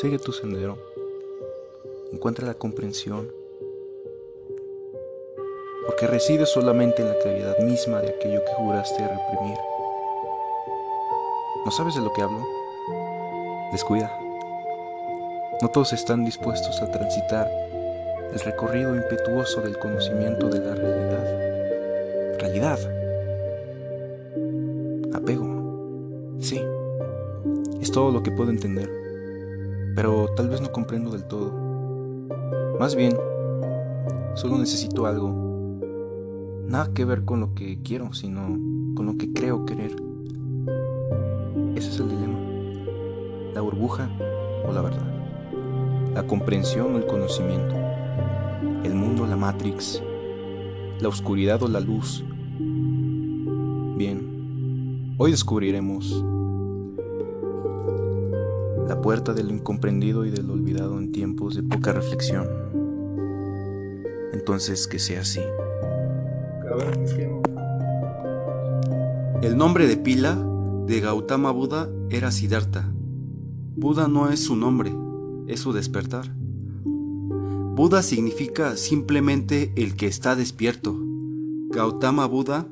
Sigue tu sendero. Encuentra la comprensión. Porque resides solamente en la claridad misma de aquello que juraste reprimir. ¿No sabes de lo que hablo? Descuida. No todos están dispuestos a transitar el recorrido impetuoso del conocimiento de la realidad. Realidad. Apego. Sí. Es todo lo que puedo entender. Pero tal vez no comprendo del todo. Más bien, solo necesito algo. Nada que ver con lo que quiero, sino con lo que creo querer. Ese es el dilema. La burbuja o la verdad. La comprensión o el conocimiento el mundo, la Matrix, la oscuridad o la luz. Bien, hoy descubriremos puerta de lo incomprendido y de lo olvidado en tiempos de poca reflexión. Entonces, que sea así. El nombre de pila de Gautama Buda era Siddhartha. Buda no es su nombre, es su despertar. Buda significa simplemente el que está despierto. Gautama Buda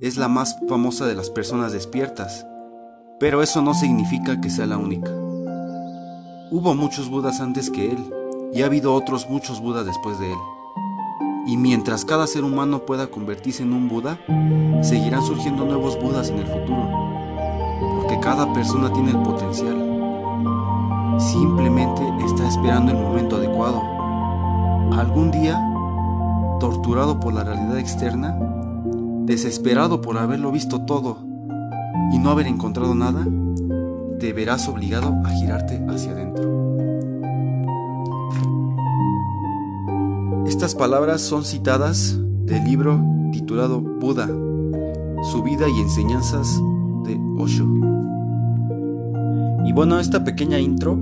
es la más famosa de las personas despiertas, pero eso no significa que sea la única. Hubo muchos Budas antes que él, y ha habido otros muchos Budas después de él. Y mientras cada ser humano pueda convertirse en un Buda, seguirán surgiendo nuevos Budas en el futuro, porque cada persona tiene el potencial. Simplemente está esperando el momento adecuado. Algún día, torturado por la realidad externa, desesperado por haberlo visto todo y no haber encontrado nada, te verás obligado a girarte hacia adentro. Estas palabras son citadas del libro titulado Buda, su vida y enseñanzas de Osho. Y bueno, esta pequeña intro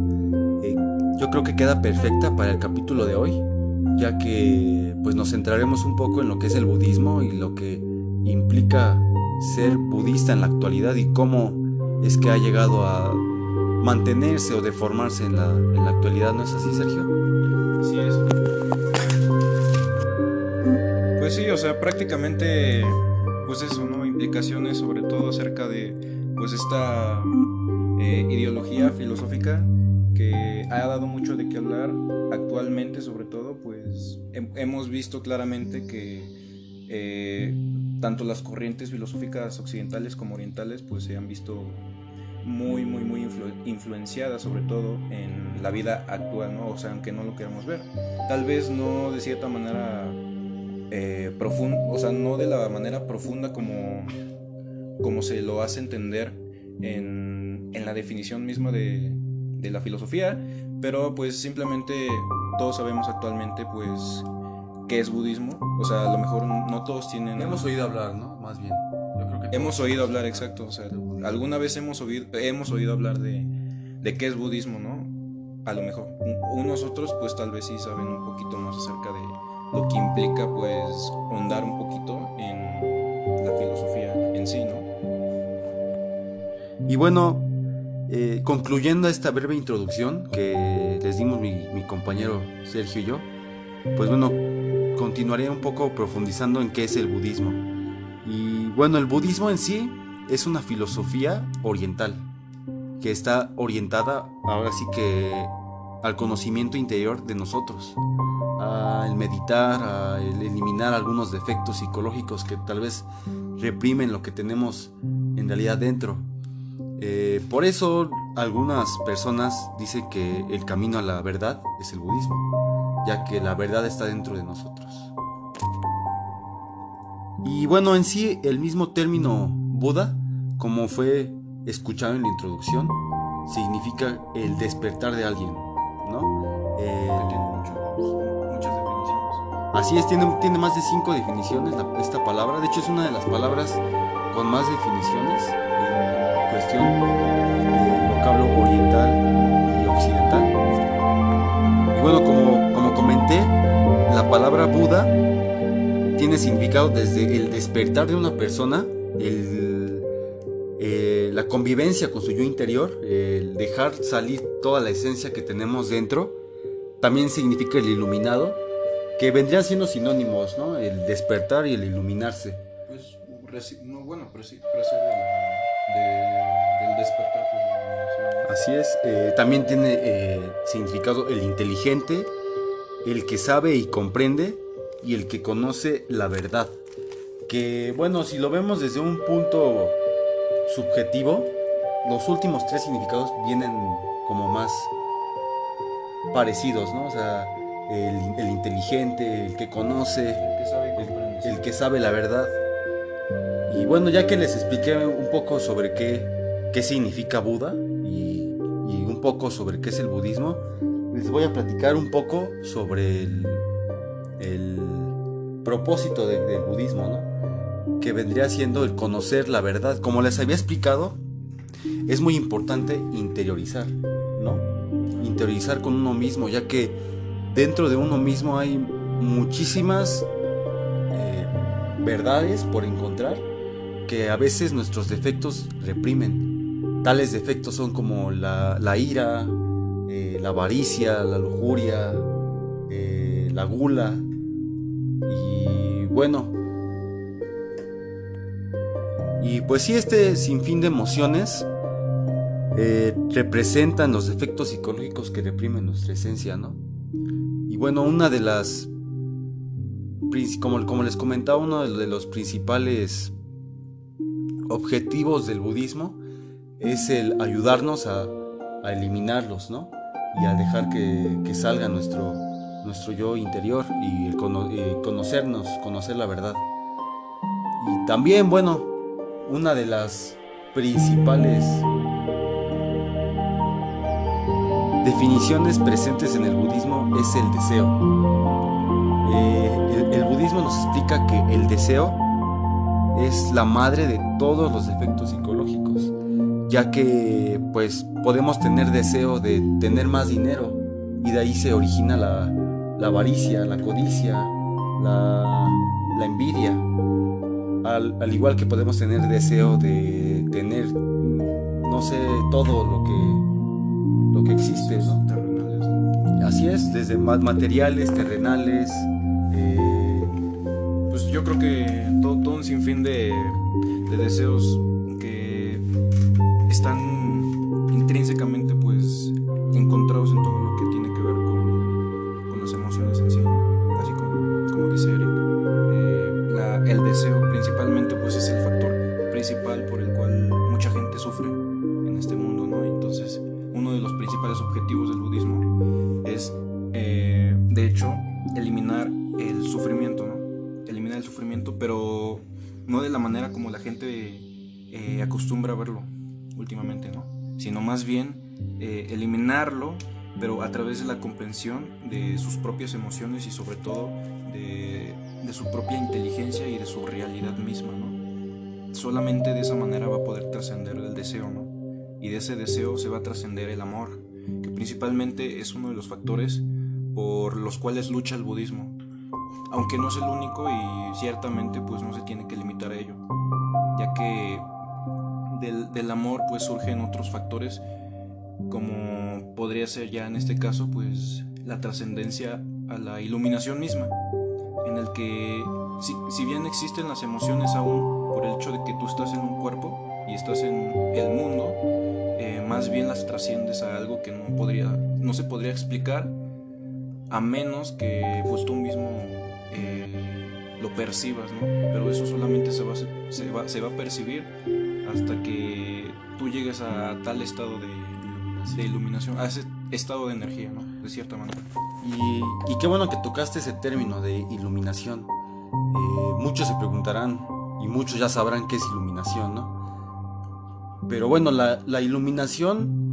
eh, yo creo que queda perfecta para el capítulo de hoy ya que pues nos centraremos un poco en lo que es el budismo y lo que implica ser budista en la actualidad y cómo es que ha llegado a mantenerse o deformarse en la, en la actualidad, ¿no es así, Sergio? Así es. Pues sí, o sea, prácticamente, pues eso, ¿no? Implicaciones sobre todo acerca de, pues esta eh, ideología filosófica que ha dado mucho de qué hablar actualmente, sobre todo, pues hemos visto claramente que eh, tanto las corrientes filosóficas occidentales como orientales, pues se han visto muy, muy, muy influenciadas, sobre todo en la vida actual, ¿no? O sea, aunque no lo queramos ver. Tal vez no de cierta manera eh, profunda, o sea, no de la manera profunda como, como se lo hace entender en, en la definición misma de, de la filosofía, pero pues simplemente todos sabemos actualmente pues qué es budismo, o sea, a lo mejor no todos tienen... Hemos oído hablar, ¿no? Más bien. Yo creo que hemos oído hablar, exacto, o sea, alguna vez hemos oído, hemos oído hablar de, de qué es budismo, ¿no? A lo mejor unos otros pues tal vez sí saben un poquito más acerca de lo que implica pues ahondar un poquito en la filosofía en sí, ¿no? Y bueno, eh, concluyendo esta breve introducción que les dimos mi, compañero Sergio y yo, pues bueno, continuaré un poco profundizando en qué es el budismo. Y bueno, el budismo en sí es una filosofía oriental que está orientada ahora sí que al conocimiento interior de nosotros, al meditar, a eliminar algunos defectos psicológicos que tal vez reprimen lo que tenemos en realidad dentro. Eh, por eso algunas personas dicen que el camino a la verdad es el budismo, ya que la verdad está dentro de nosotros. Y bueno, en sí el mismo término Buda, como fue escuchado en la introducción, significa el despertar de alguien, ¿no? Eh, muchas definiciones. Así es, tiene, tiene más de cinco definiciones esta palabra. De hecho, es una de las palabras con más definiciones cuestión del vocablo oriental y occidental. Y bueno, como comenté, la palabra Buda tiene significado desde el despertar de una persona, el, la convivencia con su yo interior, el dejar salir toda la esencia que tenemos dentro, también significa el iluminado, que vendrían siendo sinónimos, ¿no? El despertar y el iluminarse. Pues, no, bueno, pero sí, del despertar. Pues, Así es, eh, también tiene eh, significado el inteligente, el que sabe y comprende y el que conoce la verdad. Que bueno, si lo vemos desde un punto subjetivo, los últimos tres significados vienen como más parecidos, ¿no? O sea, el, inteligente, el que conoce, el que, sabe el, que sabe la verdad. Y bueno, ya que les expliqué un poco sobre qué, qué significa Buda y, y un poco sobre qué es el budismo, les voy a platicar un poco sobre el, el propósito del budismo, ¿no? que vendría siendo el conocer la verdad. Como les había explicado, es muy importante interiorizar, ¿no? Interiorizar con uno mismo, ya que dentro de uno mismo hay muchísimas eh, verdades por encontrar que a veces nuestros defectos reprimen. Tales defectos son como la, ira, la avaricia, la lujuria, eh, la gula, y bueno. Y pues sí, este sinfín de emociones eh, representan los efectos psicológicos que reprimen nuestra esencia, ¿no? Y bueno, una de las, como, como les comentaba, uno de los principales objetivos del budismo es el ayudarnos a, eliminarlos, ¿no? Y a dejar que, que salga nuestro, nuestro yo interior y, el conocernos, conocer la verdad. Y también, bueno, una de las principales definiciones presentes en el budismo es el deseo. Eh, el, budismo nos explica que el deseo es la madre de todos los efectos psicológicos, ya que pues podemos tener deseo de tener más dinero y de ahí se origina la, la avaricia, la codicia, la, envidia. Al, igual que podemos tener deseo de tener, no sé, todo lo que, lo que existe, Así es, desde materiales, terrenales. Eh, pues yo creo que todo, un sinfín de, de deseos están intrínsecamente pues encontrados en todo lo que tiene que ver con las emociones en sí, así como, como dice Eric. Eh, el deseo principalmente pues es el factor principal por el cual mucha gente sufre en este mundo, ¿no? Entonces, uno de los principales objetivos del budismo es, eh, de hecho, eliminar el sufrimiento, ¿no? Eliminar el sufrimiento, pero no de la manera como la gente eh, acostumbra a verlo últimamente, ¿no? Sino más bien eliminarlo pero a través de la comprensión de sus propias emociones y sobre todo de, su propia inteligencia y de su realidad misma, ¿no? Solamente de esa manera va a poder trascender el deseo, ¿no? Y de ese deseo se va a trascender el amor, que principalmente es uno de los factores por los cuales lucha el budismo, aunque no es el único y ciertamente pues no se tiene que limitar a ello, ya que del, amor pues surgen otros factores como podría ser ya en este caso pues la trascendencia a la iluminación misma, en el que si, bien existen las emociones aún por el hecho de que tú estás en un cuerpo y estás en el mundo, eh, más bien las trasciendes a algo que no podría, no se podría explicar a menos que pues tú mismo eh, lo percibas, ¿no? Pero eso solamente se va, se, va, se va a percibir hasta que tú llegues a tal estado de de iluminación, a ese estado de energía, ¿no? De cierta manera. Y, qué bueno que tocaste ese término de iluminación. Eh, muchos se preguntarán y muchos ya sabrán qué es iluminación, ¿no? Pero bueno, la, la iluminación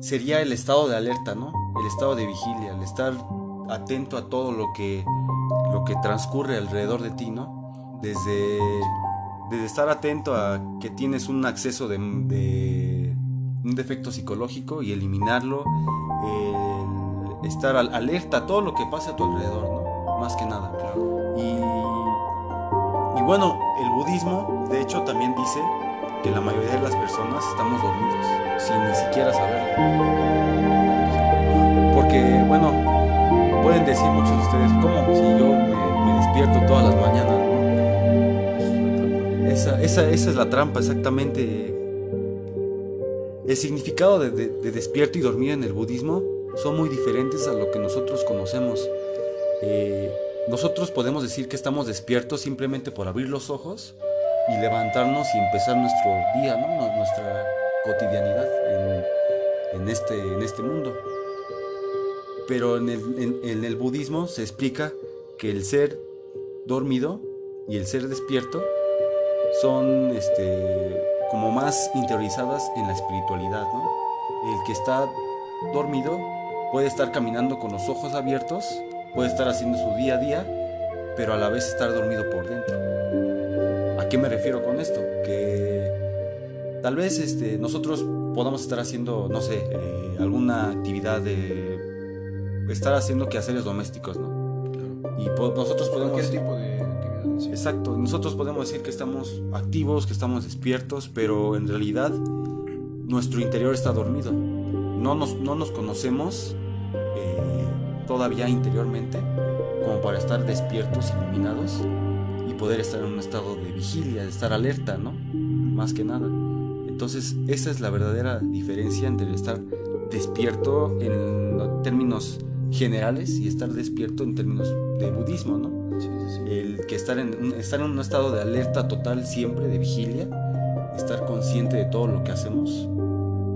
sería el estado de alerta, ¿no? El estado de vigilia, el estar atento a todo lo que, lo que transcurre alrededor de ti, ¿no? Desde, desde estar atento a que tienes un acceso de un defecto psicológico y eliminarlo, estar alerta a todo lo que pasa a tu alrededor, ¿no? Más que nada. Y, y bueno, el budismo, de hecho, también dice que la mayoría de las personas estamos dormidos, sin ni siquiera saberlo. Porque, bueno, pueden decir muchos de ustedes, ¿cómo si yo me, despierto todas las mañanas? Esa, esa, es la trampa, exactamente. El significado de, de, despierto y dormir en el budismo son muy diferentes a lo que nosotros conocemos. Eh, nosotros podemos decir que estamos despiertos simplemente por abrir los ojos y levantarnos y empezar nuestro día, nuestra cotidianidad en, este, en este mundo. Pero en el, en el budismo se explica que el ser dormido y el ser despierto son este, como más interiorizadas en la espiritualidad. El que está dormido puede estar caminando con los ojos abiertos, puede estar haciendo su día a día, pero a la vez estar dormido por dentro. ¿A qué me refiero con esto? Que tal vez este, nosotros podamos estar haciendo, no sé, eh, alguna actividad de estar haciendo quehaceres domésticos, ¿no? Y nosotros podemos... ¿Qué tipo de Exacto, nosotros podemos decir que estamos activos, que estamos despiertos, pero en realidad nuestro interior está dormido. No nos, no nos conocemos eh, todavía interiormente como para estar despiertos, iluminados y poder estar en un estado de vigilia, de estar alerta, ¿no? Más que nada. Entonces, esa es la verdadera diferencia entre estar despierto en términos generales y estar despierto en términos de budismo, ¿no? El que estar en, estar en un estado de alerta total siempre, de vigilia, estar consciente de todo lo que hacemos.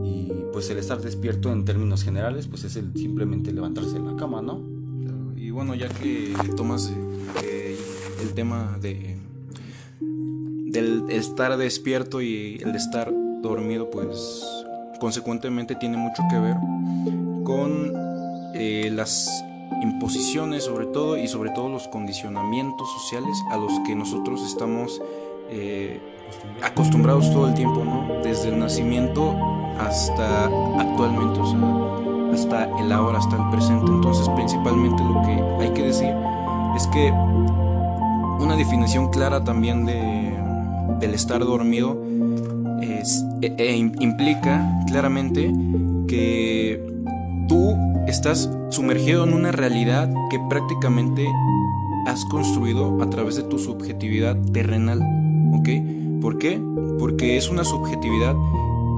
Y pues el estar despierto en términos generales pues es el simplemente levantarse de la cama, ¿no? Y bueno, ya que tomas eh, el tema de del estar despierto y el estar dormido pues consecuentemente tiene mucho que ver con eh, las imposiciones sobre todo y sobre todo los condicionamientos sociales a los que nosotros estamos eh, acostumbrados todo el tiempo, ¿no? Desde el nacimiento hasta actualmente, o sea, hasta el ahora, hasta el presente. Entonces, principalmente lo que hay que decir es que una definición clara también de, del estar dormido e, e implica claramente que tú estás sumergido en una realidad que prácticamente has construido a través de tu subjetividad terrenal. ¿Ok? ¿Por qué? Porque es una subjetividad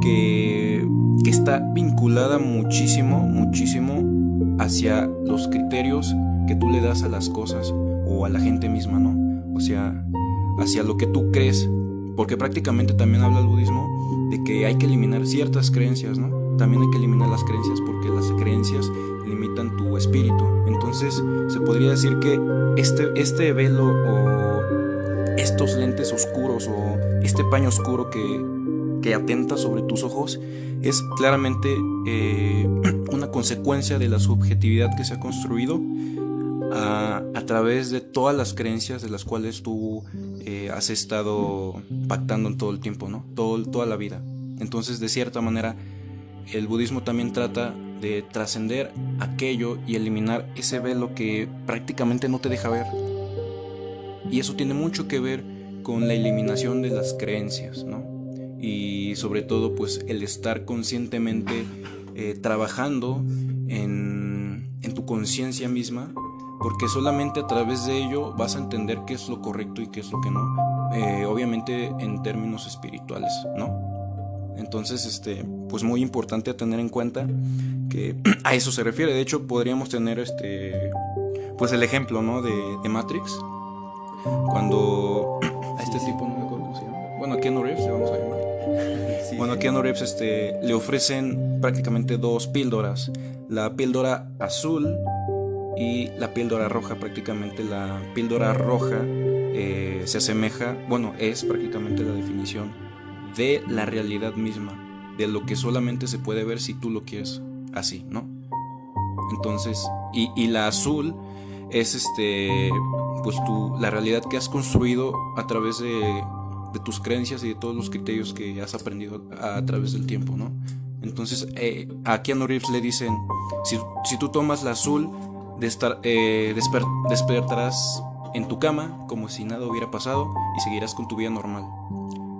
que, que está vinculada muchísimo, muchísimo hacia los criterios que tú le das a las cosas o a la gente misma, ¿no? O sea, hacia lo que tú crees. Porque prácticamente también habla el budismo de que hay que eliminar ciertas creencias, ¿no? también hay que eliminar las creencias porque las creencias limitan tu espíritu. Entonces se podría decir que este, este velo o estos lentes oscuros o este paño oscuro que, que atenta sobre tus ojos es claramente eh, una consecuencia de la subjetividad que se ha construido a, a, través de todas las creencias de las cuales tú eh, has estado pactando en todo el tiempo, ¿no? Todo, toda la vida. Entonces, de cierta manera, el budismo también trata de trascender aquello y eliminar ese velo que prácticamente no te deja ver. Y eso tiene mucho que ver con la eliminación de las creencias, ¿no? Y sobre todo, pues el estar conscientemente eh, trabajando en, en tu conciencia misma, porque solamente a través de ello vas a entender qué es lo correcto y qué es lo que no. Eh, obviamente en términos espirituales, ¿no? Entonces, este, pues muy importante a tener en cuenta que a eso se refiere. De hecho, podríamos tener este, pues el ejemplo, ¿no? De, de Matrix. Cuando a este tipo, no me acuerdo cómo se llama. Bueno, a Keanu Reeves le vamos a llamar. bueno, a Keanu Reeves este, le ofrecen prácticamente dos píldoras. La píldora azul y la píldora roja. Prácticamente la píldora roja eh, se asemeja, bueno, es prácticamente la definición de la realidad misma, de lo que solamente se puede ver si tú lo quieres así, ¿no? Entonces, y, la azul es este, pues tú, la realidad que has construido a través de, tus creencias y de todos los criterios que has aprendido a, través del tiempo, ¿no? Entonces, eh, a Keanu Reeves le dicen, si, si tú tomas la azul, de eh, despertarás en tu cama como si nada hubiera pasado y seguirás con tu vida normal.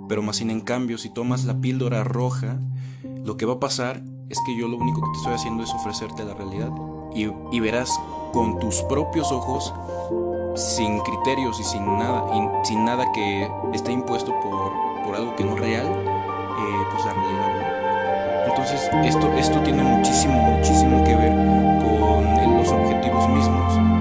Pero más sin en cambio, si tomas la píldora roja, lo que va a pasar es que yo lo único que te estoy haciendo es ofrecerte la realidad. Y, y verás con tus propios ojos, sin criterios y sin nada, sin nada que esté impuesto por, por algo que no es real, eh, pues la realidad. Entonces, esto, esto tiene muchísimo, muchísimo que ver con los objetivos mismos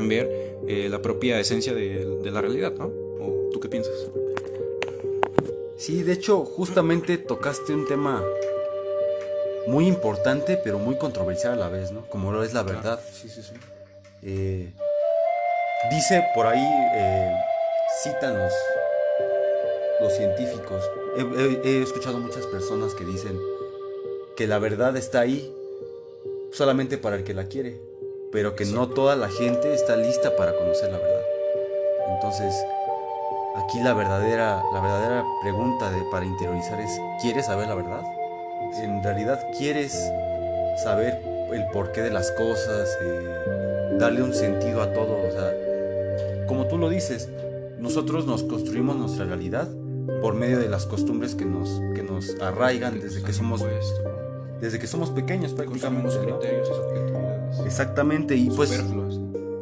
ver eh, la propia esencia de, de la realidad, ¿no? ¿O tú qué piensas? Sí, de hecho, justamente tocaste un tema muy importante, pero muy controversial a la vez, ¿no? Como lo es la verdad. Sí, sí, sí. Eh, dice por ahí, eh, citan los, los científicos. He, he- he escuchado muchas personas que dicen que la verdad está ahí solamente para el que la quiere, pero que no toda la gente está lista para conocer la verdad. Entonces, aquí la verdadera, la verdadera pregunta de, para interiorizar es, ¿quieres saber la verdad? En realidad, ¿quieres saber el porqué de las cosas? eh, darle un sentido a todo. O sea, como tú lo dices, nosotros nos construimos nuestra realidad por medio de las costumbres que nos, que nos arraigan desde que somos, desde que somos pequeños prácticamente. ¿no? criterios y Exactamente, y pues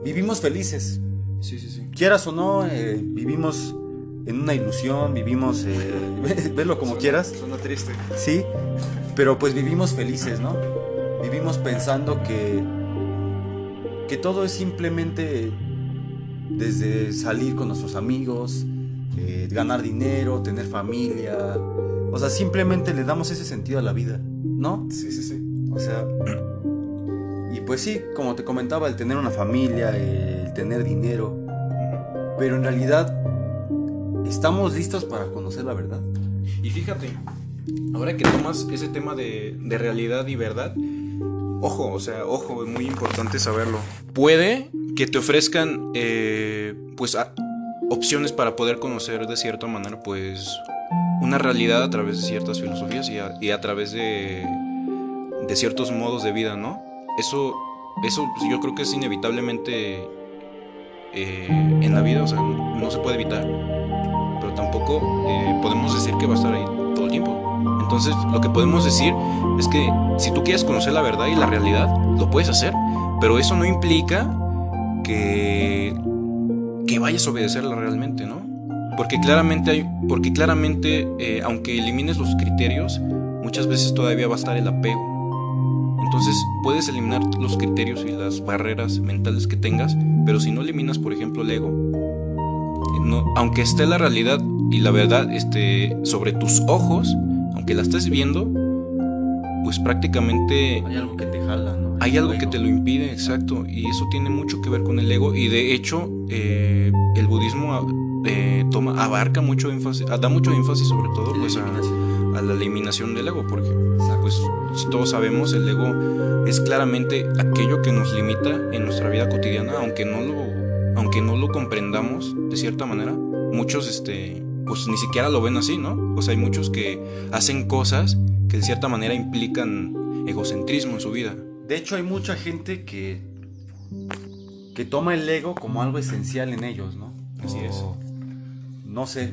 vivimos felices. Sí, sí, sí. Quieras o no, eh, vivimos en una ilusión, vivimos, eh, ve- velo como quieras. Suena triste. Sí, pero pues vivimos felices, ¿no? Vivimos pensando que que todo es simplemente desde salir con nuestros amigos, eh, ganar dinero, tener familia, o sea, simplemente le damos ese sentido a la vida, ¿no? Sí, sí, sí. O sea, y pues sí, como te comentaba, el tener una familia, el tener dinero, pero en realidad estamos listos para conocer la verdad. Y fíjate, ahora que tomas ese tema de, de realidad y verdad, ojo, o sea, ojo, es muy importante saberlo. Puede que te ofrezcan, eh, pues, opciones para poder conocer de cierta manera, pues, una realidad a través de ciertas filosofías y a, y a través de, de ciertos modos de vida, ¿no? Eso, eso pues, yo creo que es inevitablemente eh, en la vida, o sea, no se puede evitar pero tampoco eh, podemos decir que va a estar ahí todo el tiempo. Entonces, lo que podemos decir es que si tú quieres conocer la verdad y la realidad, lo puedes hacer, pero eso no implica que, que vayas a obedecerla realmente, ¿no? Porque claramente, hay, porque claramente eh, aunque elimines los criterios, muchas veces todavía va a estar el apego. Entonces puedes eliminar los criterios y las barreras mentales que tengas, pero si no eliminas, por ejemplo, el ego, no, aunque esté la realidad y la verdad esté sobre tus ojos, aunque la estés viendo, pues prácticamente Hay algo que te jala, ¿no? hay algo que te lo impide, exacto, y eso tiene mucho que ver con el ego y de hecho eh, el budismo eh, toma abarca mucho énfasis, da mucho énfasis sobre todo pues a. a la eliminación del ego, porque pues si todos sabemos el ego es claramente aquello que nos limita en nuestra vida cotidiana, aunque no lo aunque no lo comprendamos de cierta manera, muchos este pues ni siquiera lo ven así, ¿no? O sea, hay muchos que hacen cosas que de cierta manera implican egocentrismo en su vida. De hecho, hay mucha gente que, que toma el ego como algo esencial en ellos, ¿no? Así es. O, No sé.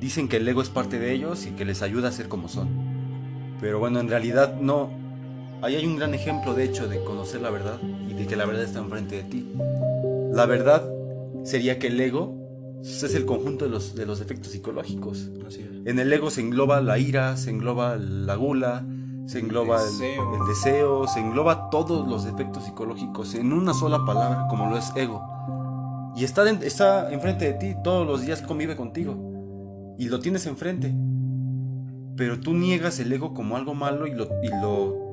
Dicen que el ego es parte de ellos y que les ayuda a ser como son. Pero bueno, en realidad no. Ahí hay un gran ejemplo, de hecho, de conocer la verdad y de que la verdad está enfrente de ti. La verdad sería que el ego es el conjunto de los, de los efectos psicológicos. Así es. En el ego se engloba la ira, se engloba la gula, se engloba el deseo. el deseo, se engloba todos los efectos psicológicos en una sola palabra, como lo es ego. Y está, está enfrente de ti, todos los días convive contigo. Y lo tienes enfrente. Pero tú niegas el ego como algo malo y lo, y lo,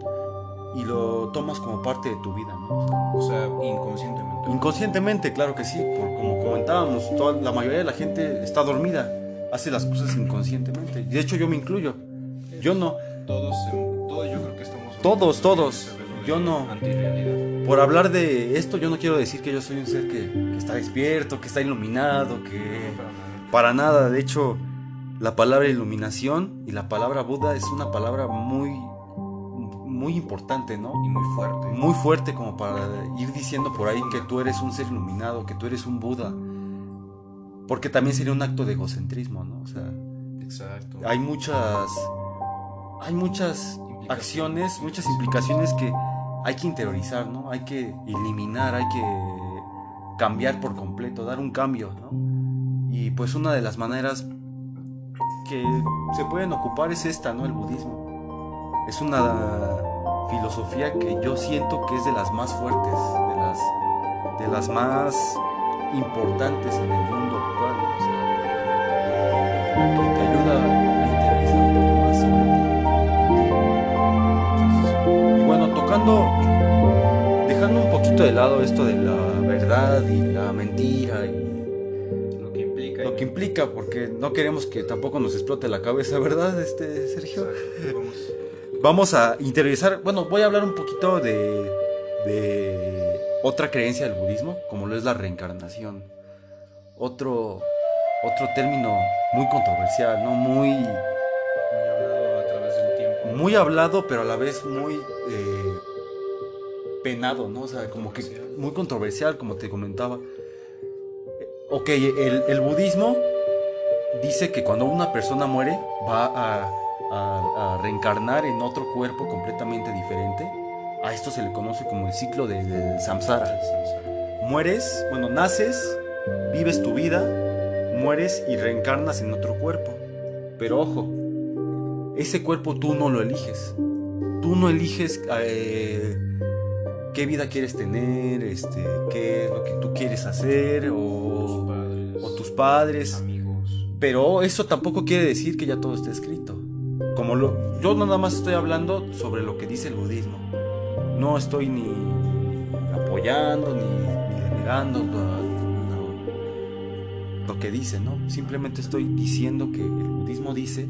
y lo tomas como parte de tu vida, ¿no? O sea, inconscientemente. Inconscientemente, claro que sí, por, como comentábamos, toda, la mayoría de la gente está dormida, hace las cosas inconscientemente. De hecho, yo me incluyo. Yo no. Todos, todos yo creo que estamos... Todos, todos. Yo no. Por hablar de esto, yo no quiero decir que yo soy un ser que, que está despierto, que está iluminado, que... Para nada, de hecho, la palabra iluminación y la palabra Buda es una palabra muy, muy importante, ¿no? Y muy fuerte. Muy fuerte como para ir diciendo por ahí que tú eres un ser iluminado, que tú eres un Buda. Porque también sería un acto de egocentrismo, ¿no? O sea, Exacto. hay muchas hay muchas acciones, muchas implicaciones que hay que interiorizar, ¿no? Hay que eliminar, hay que cambiar por completo, dar un cambio, ¿no? Y pues una de las maneras que se pueden ocupar es esta, ¿no? El budismo. Es una filosofía que yo siento que es de las más fuertes, de las, de las más importantes en el mundo actual. O sea, que te ayuda a un poco más sobre ti. Y bueno, tocando, dejando un poquito de lado esto de la verdad y la mentira y que implica. porque no queremos que tampoco nos explote la cabeza, ¿verdad, este Sergio? Vamos. Vamos a interiorizar, bueno, voy a hablar un poquito de, de otra creencia del budismo, como lo es la reencarnación. Otro, otro término muy controversial, ¿no? Muy, Muy hablado a través del tiempo. muy hablado, pero a la vez muy eh, penado, ¿no? O sea, como que muy controversial, como te comentaba. Ok, el, el budismo dice que cuando una persona muere va a, reencarnar en otro cuerpo completamente diferente. A esto se le conoce como el ciclo de- del samsara. Mueres, bueno, naces, vives tu vida, mueres y reencarnas en otro cuerpo. Pero ojo, ese cuerpo tú no lo eliges. Tú no eliges eh, qué vida quieres tener, este, qué es lo que tú quieres hacer o tus padres. Amigos. Pero eso tampoco quiere decir que ya todo esté escrito. Como lo, yo nada más estoy hablando sobre lo que dice el budismo. No estoy ni apoyando ni, ni denegando lo, lo- lo que dice, ¿no? Simplemente estoy diciendo que el budismo dice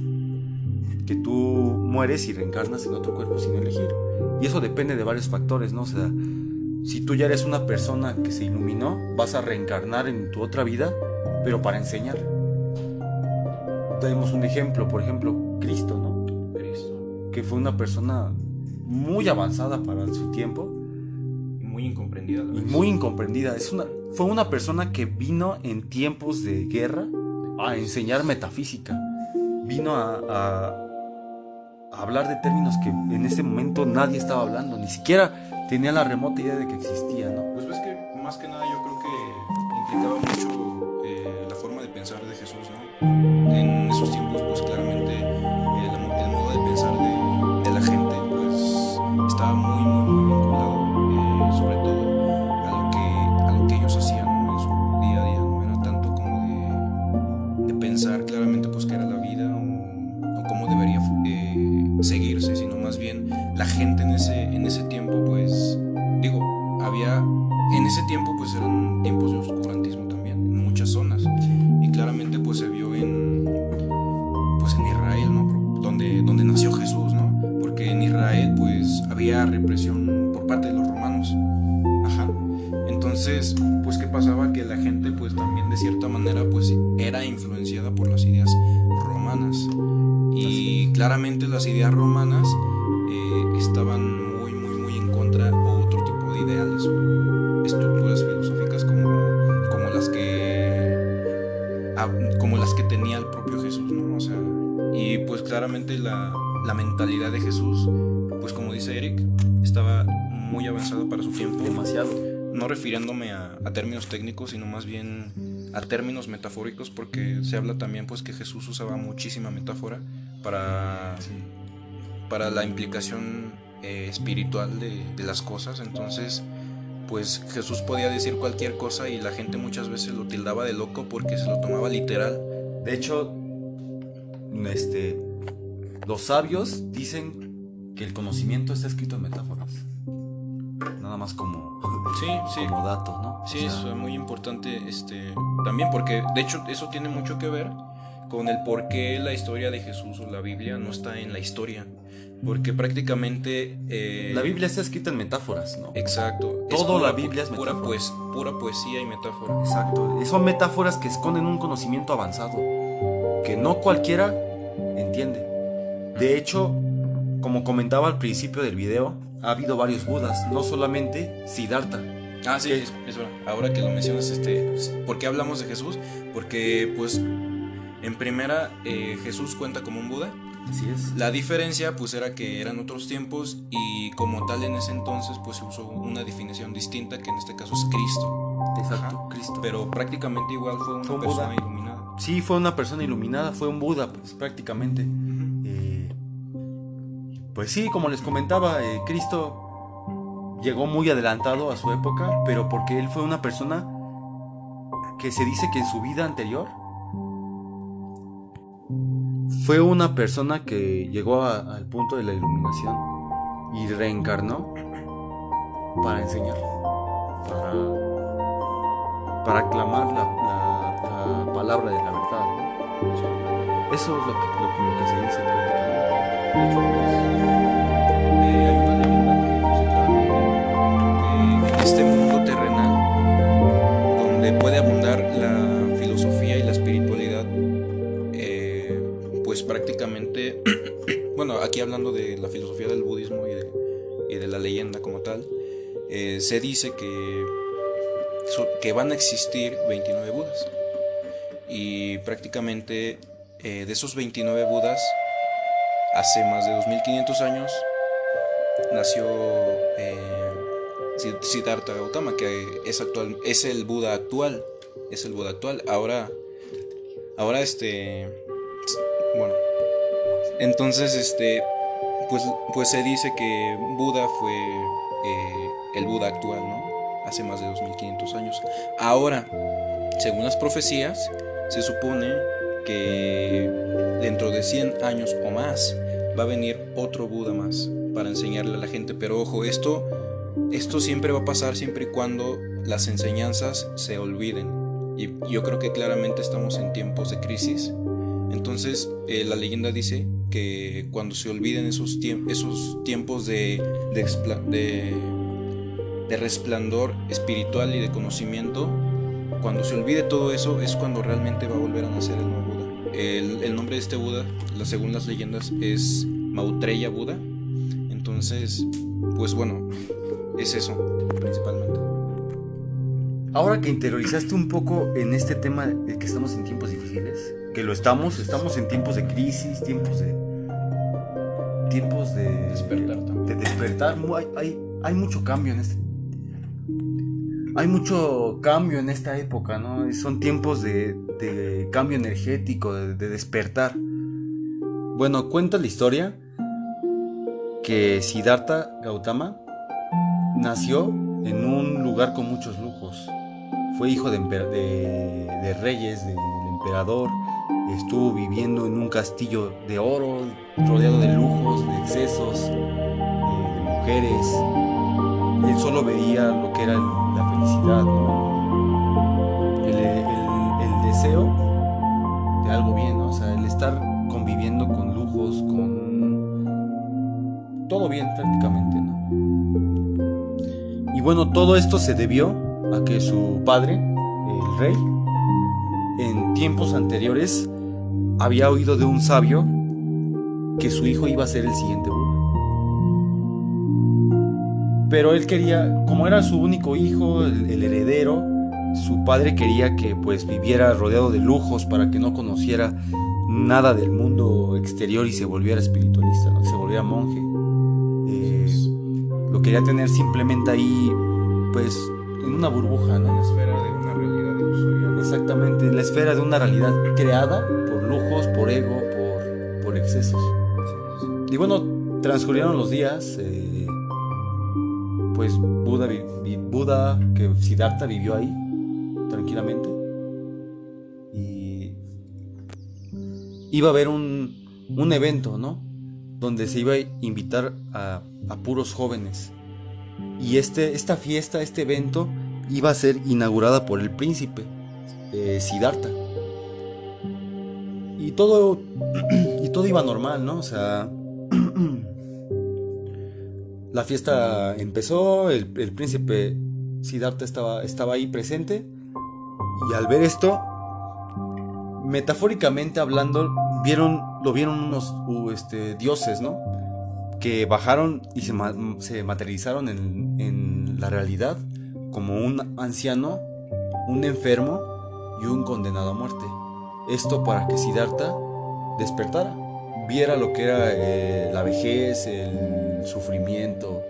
que tú mueres y reencarnas en otro cuerpo sin elegir. Y eso depende de varios factores, ¿no? O sea, si tú ya eres una persona que se iluminó, vas a reencarnar en tu otra vida, pero para enseñar. Tenemos un ejemplo, por ejemplo, Cristo, ¿no? Cristo. Que fue una persona muy avanzada para su tiempo Y muy incomprendida. y muy incomprendida. Es una, fue una persona que vino en tiempos de guerra a enseñar metafísica. Vino a, a- a hablar de términos que en ese momento nadie estaba hablando, ni siquiera tenía la remota idea de que existía, ¿no? Pues ves que más que nada yo creo que implicaba mucho En esos tiempos, refiriéndome a, términos técnicos, sino más bien a términos metafóricos, porque se habla también pues que Jesús usaba muchísima metáfora para, para la implicación eh, espiritual de, de las cosas. Entonces, pues Jesús podía decir cualquier cosa y la gente muchas veces lo tildaba de loco porque se lo tomaba literal. De hecho, este, los sabios dicen que el conocimiento está escrito en metáforas. Nada más como, Sí, sí. como dato, ¿no? O Sí, sea, eso es muy importante este, también porque de hecho eso tiene mucho que ver con el por qué la historia de Jesús o la Biblia no está en la historia. Porque prácticamente... eh, La Biblia está escrita en metáforas, ¿no? Exacto. Todo pura la Biblia es pura, metáfora. pues, pura poesía y metáfora. Exacto. Son metáforas que esconden un conocimiento avanzado que no cualquiera entiende. De hecho, como comentaba al principio del video, ha habido varios Budas, no solamente Siddhartha. Ah, sí, es, es verdad. Ahora que lo mencionas, este, ¿por qué hablamos de Jesús? Porque, pues, en primera, eh, Jesús cuenta como un Buda. Así es. La diferencia, pues, era que eran otros tiempos y como tal en ese entonces, pues, se usó una definición distinta que en este caso es Cristo. Exacto, Ajá. Cristo. Pero prácticamente igual fue una un persona Buda. iluminada. Sí, fue una persona iluminada, fue un Buda, pues prácticamente. Pues sí, como les comentaba, eh, Cristo llegó muy adelantado a su época, pero porque él fue una persona que se dice que en su vida anterior fue una persona que llegó al punto de la iluminación y reencarnó para enseñar, para, aclamar la, la- la palabra de la verdad. Eso es lo que- lo que se dice hablando de la filosofía del budismo y de, y de la leyenda como tal, eh, se dice que, que van a existir 29 budas. Y prácticamente eh, de esos 29 budas, hace más de 2500 años nació eh, Sid- Siddhartha Gautama, que es, actual, es el Buda actual. Es el Buda actual. Ahora, ahora este, bueno, entonces este, pues, pues se dice que Buda fue eh, el Buda actual, ¿no? Hace más de 2500 años. Ahora, según las profecías, se supone que dentro de 100 años o más va a venir otro Buda más para enseñarle a la gente. Pero ojo, esto, esto siempre va a pasar siempre y cuando las enseñanzas se olviden. Y yo creo que claramente estamos en tiempos de crisis. Entonces, eh, la leyenda dice que cuando se olviden esos, tiemp- esos tiempos de, de, de, resplandor espiritual y de conocimiento, cuando se olvide todo eso es cuando realmente va a volver a nacer el Buda. El, el nombre de este Buda, la- según las leyendas, es Mautreya Buda. Entonces, pues bueno, es eso, principalmente. Ahora que interiorizaste un poco en este tema de que estamos en tiempos difíciles, que lo estamos, estamos en tiempos de crisis, tiempos de. tiempos de. Despertar también. De despertar. Hay, hay, hay mucho cambio en este. Hay mucho cambio en esta época, ¿no? Son tiempos de, cambio energético, de, de despertar. Bueno, cuenta la historia que Siddhartha Gautama nació en un lugar con muchos lujos. Fue hijo de- de reyes, del emperador. Estuvo viviendo en un castillo de oro, rodeado de lujos, de excesos, eh, de mujeres. Él solo veía lo que era la felicidad, el, deseo de algo bien, o sea, el estar conviviendo con lujos, con todo bien prácticamente, ¿no? Y bueno, todo esto se debió a que su padre, el rey, en tiempos anteriores había oído de un sabio que su hijo iba a ser el siguiente. Pero él quería, como era su único hijo, el, el heredero, su padre quería que pues viviera rodeado de lujos para que no conociera nada del mundo exterior y se volviera espiritualista, ¿no? se volviera monje. Eh, lo quería tener simplemente ahí, pues, en una burbuja, En la esfera de una realidad ilusoria. Exactamente, en la esfera de una realidad creada por lujos, por ego, por, por excesos. Y bueno, transcurrieron los días, eh, pues Buda, que Siddhartha vivió ahí, tranquilamente. Y iba a haber un, un evento, ¿no? Donde se iba a invitar a, a puros jóvenes. Y este, esta fiesta, este evento, iba a ser inaugurada por el príncipe, eh, Siddhartha. Y todo, y todo iba normal, ¿no? O sea, la fiesta empezó, el, príncipe Siddhartha estaba, estaba ahí presente. Y al ver esto, metafóricamente hablando, vieron, lo vieron unos uh, dioses, ¿no? que bajaron y se, se materializaron en, en la realidad como un anciano, un enfermo y un condenado a muerte. Esto para que Siddhartha despertara, viera lo que era eh, la vejez, el sufrimiento,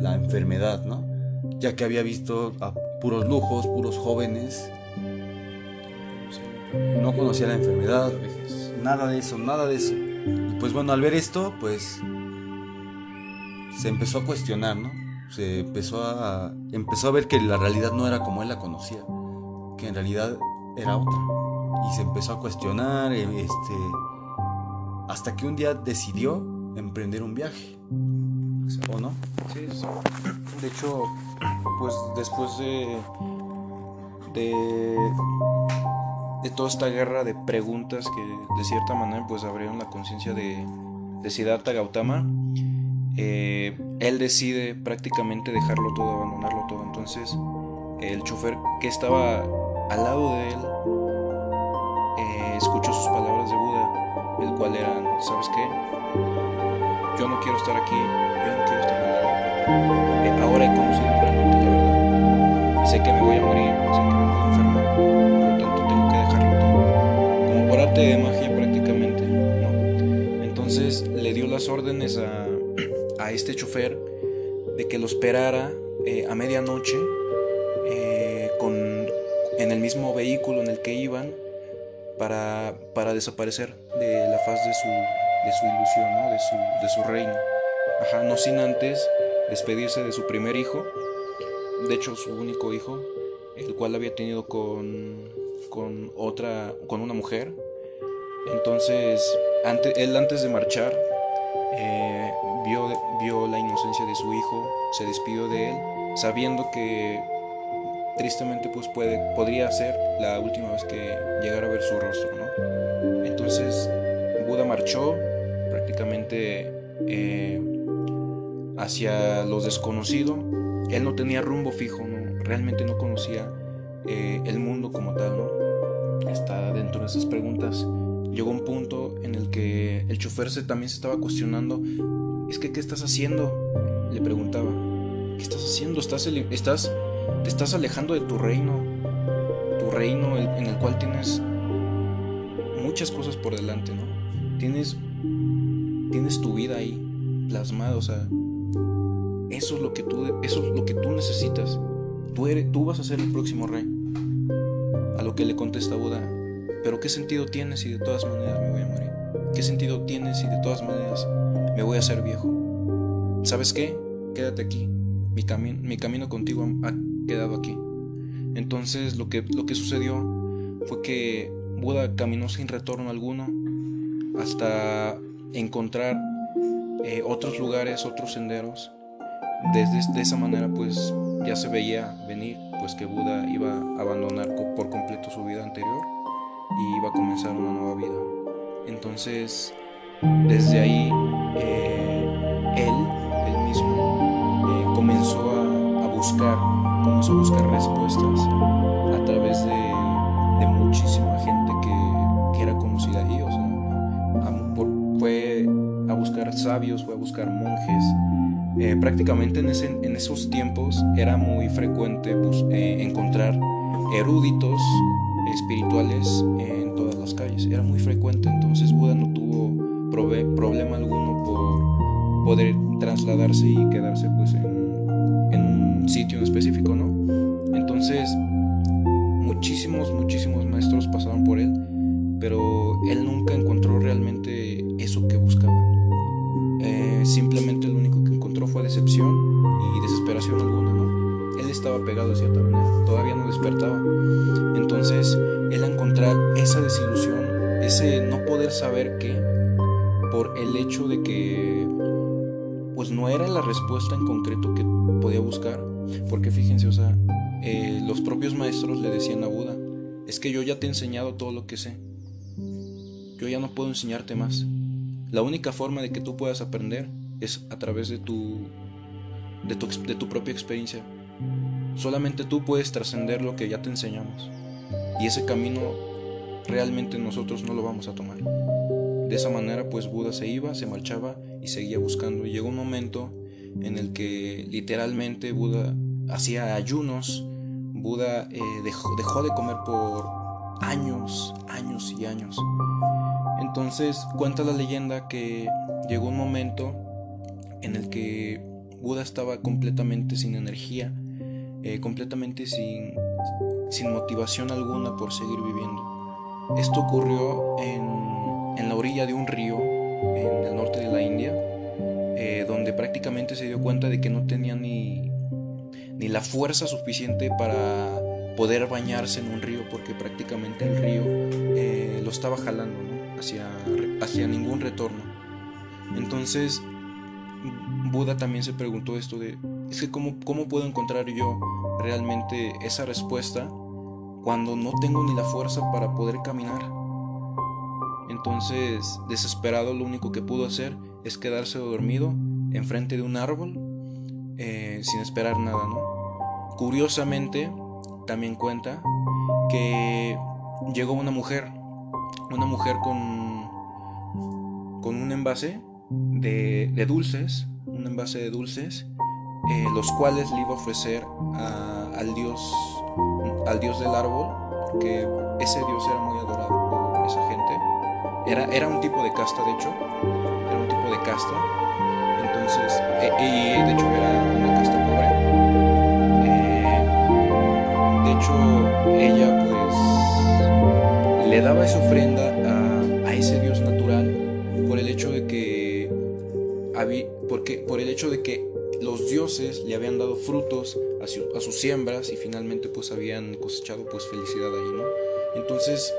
la enfermedad, ¿no? Ya que había visto a puros lujos, puros jóvenes. No conocía la enfermedad, nada de eso, nada de eso. Y pues bueno, al ver esto, pues se empezó a cuestionar, ¿no? Se empezó a empezó a ver que la realidad no era como él la conocía, que en realidad era otra. Y se empezó a cuestionar, eh, este hasta que un día decidió emprender un viaje. ¿O no? Sí, de hecho, pues después de, de, de toda esta guerra de preguntas que de cierta manera pues abrieron la conciencia de, de Siddhartha Gautama, eh, él decide prácticamente dejarlo todo, abandonarlo todo. Entonces, el chofer que estaba al lado de él eh, escuchó sus palabras de el cual eran, ¿sabes qué? Yo no quiero estar aquí, yo no quiero estar allá. Eh, ahora he conocido realmente la verdad. Sé que me voy a morir, sé que me voy a enfermar, por lo tanto tengo que dejarlo todo. Como por arte de magia prácticamente, ¿no? Entonces le dio las órdenes a, a este chofer de que lo esperara eh, a medianoche eh, con, en el mismo vehículo en el que iban para, para desaparecer de la faz de su, de su ilusión, ¿no? de, su, de su reino. Ajá, no sin antes despedirse de su primer hijo, de hecho su único hijo, el cual había tenido con, con otra, con una mujer. Entonces, antes, él antes de marchar, eh, vio, vio la inocencia de su hijo, se despidió de él, sabiendo que tristemente pues puede, podría ser la última vez que llegara a ver su rostro, ¿no? Entonces Buda marchó prácticamente eh, hacia lo desconocido. Él no tenía rumbo fijo, ¿no? realmente no conocía eh, el mundo como tal, ¿no? Está dentro de esas preguntas. Llegó un punto en el que el chofer se, también se estaba cuestionando, es que ¿qué estás haciendo? Le preguntaba, ¿qué estás haciendo? ¿Estás, estás, te estás alejando de tu reino, tu reino en el cual tienes muchas cosas por delante, ¿no? Tienes, tienes tu vida ahí plasmada, o sea, eso es lo que tú, eso es lo que tú necesitas. Tú, eres, tú vas a ser el próximo rey. A lo que le contesta Buda, pero ¿qué sentido tiene si de todas maneras me voy a morir? ¿Qué sentido tiene si de todas maneras me voy a hacer viejo? ¿Sabes qué? Quédate aquí. Mi, cami mi camino contigo ha quedado aquí. Entonces lo que, lo que sucedió fue que Buda caminó sin retorno alguno hasta encontrar eh, otros lugares, otros senderos. Desde de esa manera pues ya se veía venir pues que Buda iba a abandonar por completo su vida anterior y iba a comenzar una nueva vida. Entonces desde ahí eh, él, él mismo, eh, comenzó a, a, buscar, comenzó a buscar respuestas a través de, de muchísima gente que, que, era conocida ahí, o sea, a, por, fue a buscar sabios, fue a buscar monjes. Eh, prácticamente en, ese, en, esos tiempos era muy frecuente pues, encontrar eruditos espirituales en todas las calles, era muy frecuente, entonces Buda no tuvo problema alguno por poder trasladarse y quedarse pues en, sitio específico, ¿no? Entonces, muchísimos, muchísimos maestros pasaron por él, pero él nunca encontró realmente eso que buscaba. Eh, simplemente lo único que encontró fue decepción y desesperación alguna, ¿no? Él estaba pegado de cierta manera, todavía no despertaba. Entonces, él encontrar esa desilusión, ese no poder saber qué, por el hecho de que pues no era la respuesta en concreto que podía buscar, porque fíjense, eh, los propios maestros le decían a Buda, es que yo ya te he enseñado todo lo que sé, yo ya no puedo enseñarte más. La única forma de que tú puedas aprender es a través de tu, de tu, de tu propia experiencia. Solamente tú puedes trascender lo que ya te enseñamos. Y ese camino realmente nosotros no lo vamos a tomar. De esa manera pues Buda se iba, se marchaba y seguía buscando. Y llegó un momento en el que literalmente Buda hacía ayunos, Buda eh, dejó, dejó de comer por años, años y años. Entonces cuenta la leyenda que llegó un momento en el que Buda estaba completamente sin energía, eh, completamente sin, sin motivación alguna por seguir viviendo. Esto ocurrió en, en la orilla de un río en el norte de la India, eh, donde prácticamente se dio cuenta de que no tenía ni, ni la fuerza suficiente para poder bañarse en un río, porque prácticamente el río eh, lo estaba jalando hacia, hacia ningún retorno. Entonces, Buda también se preguntó esto de, es que cómo, cómo puedo encontrar yo realmente esa respuesta cuando no tengo ni la fuerza para poder caminar. Entonces, desesperado, lo único que pudo hacer es quedarse dormido enfrente de un árbol eh, sin esperar nada, ¿no? Curiosamente, también cuenta que llegó una mujer, una mujer con, con un envase de, dulces, un envase de dulces, eh, los cuales le iba a ofrecer al dios al dios del árbol, porque ese dios era muy adorado por esa gente. Era, era un tipo de casta, de hecho, de casta. Entonces, e, y de hecho era una casta pobre. Eh, de hecho, ella pues le daba esa ofrenda a, a ese dios natural por el hecho de que había, porque, por el hecho de que los dioses le habían dado frutos a, sus siembras y finalmente pues habían cosechado pues felicidad ahí, ¿no? Entonces